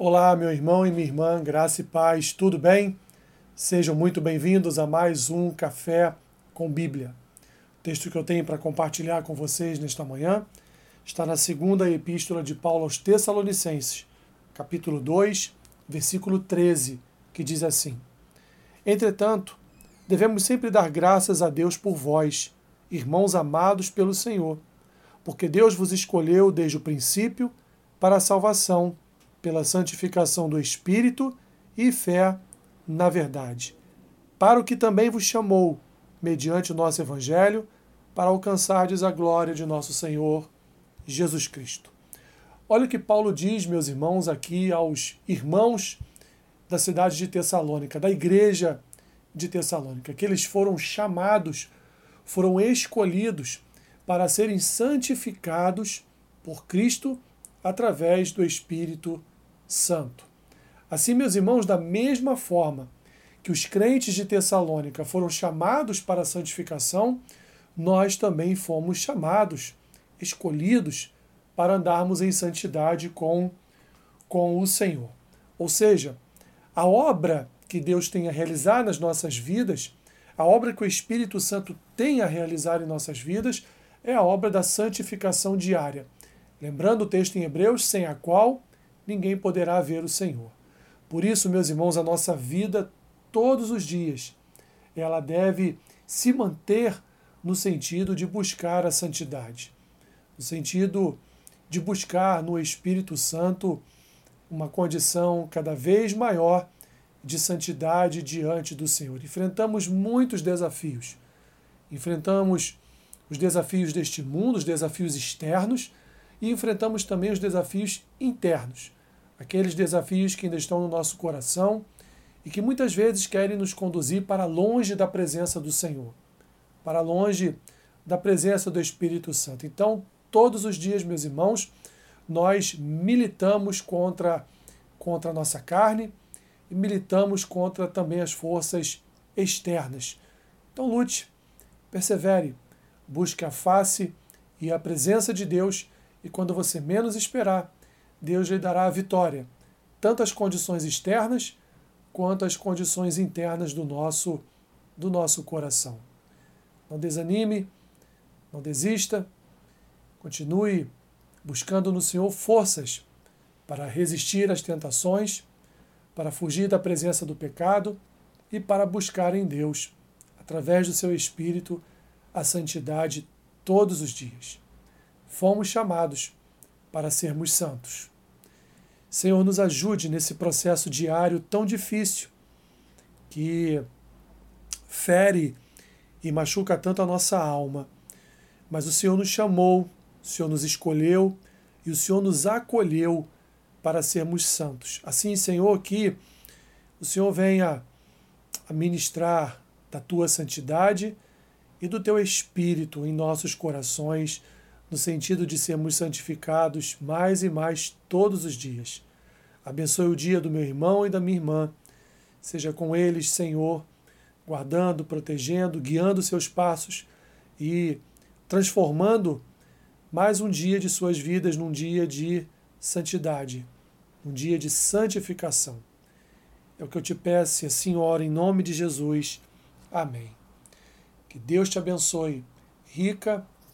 Olá, meu irmão e minha irmã, graça e paz, tudo bem? Sejam muito bem-vindos a mais um Café com Bíblia. O texto que eu tenho para compartilhar com vocês nesta manhã está na segunda epístola de Paulo aos Tessalonicenses, capítulo 2, versículo 13, que diz assim: Entretanto, devemos sempre dar graças a Deus por vós, irmãos amados pelo Senhor, porque Deus vos escolheu desde o princípio para a salvação pela santificação do Espírito e fé na verdade, para o que também vos chamou, mediante o nosso Evangelho, para alcançardes a glória de nosso Senhor Jesus Cristo. Olha o que Paulo diz, meus irmãos, aqui aos irmãos da cidade de Tessalônica, da igreja de Tessalônica, que eles foram chamados, foram escolhidos para serem santificados por Cristo através do Espírito Santo. Assim, meus irmãos, da mesma forma que os crentes de Tessalônica foram chamados para a santificação, nós também fomos chamados, escolhidos, para andarmos em santidade com, com o Senhor. Ou seja, a obra que Deus tem a realizar nas nossas vidas, a obra que o Espírito Santo tem a realizar em nossas vidas, é a obra da santificação diária. Lembrando o texto em Hebreus, sem a qual ninguém poderá ver o Senhor. Por isso, meus irmãos, a nossa vida todos os dias, ela deve se manter no sentido de buscar a santidade, no sentido de buscar no Espírito Santo uma condição cada vez maior de santidade diante do Senhor. Enfrentamos muitos desafios. Enfrentamos os desafios deste mundo, os desafios externos, e enfrentamos também os desafios internos, aqueles desafios que ainda estão no nosso coração e que muitas vezes querem nos conduzir para longe da presença do Senhor, para longe da presença do Espírito Santo. Então, todos os dias, meus irmãos, nós militamos contra, contra a nossa carne e militamos contra também as forças externas. Então, lute, persevere, busque a face e a presença de Deus e quando você menos esperar, Deus lhe dará a vitória, tanto as condições externas quanto as condições internas do nosso do nosso coração. Não desanime, não desista, continue buscando no Senhor forças para resistir às tentações, para fugir da presença do pecado e para buscar em Deus, através do seu espírito, a santidade todos os dias fomos chamados para sermos santos. Senhor, nos ajude nesse processo diário tão difícil que fere e machuca tanto a nossa alma. Mas o Senhor nos chamou, o Senhor nos escolheu e o Senhor nos acolheu para sermos santos. Assim, Senhor, que o Senhor venha a ministrar da tua santidade e do teu espírito em nossos corações no sentido de sermos santificados mais e mais todos os dias. Abençoe o dia do meu irmão e da minha irmã. Seja com eles, Senhor, guardando, protegendo, guiando seus passos e transformando mais um dia de suas vidas num dia de santidade, num dia de santificação. É o que eu te peço e assim em nome de Jesus. Amém. Que Deus te abençoe rica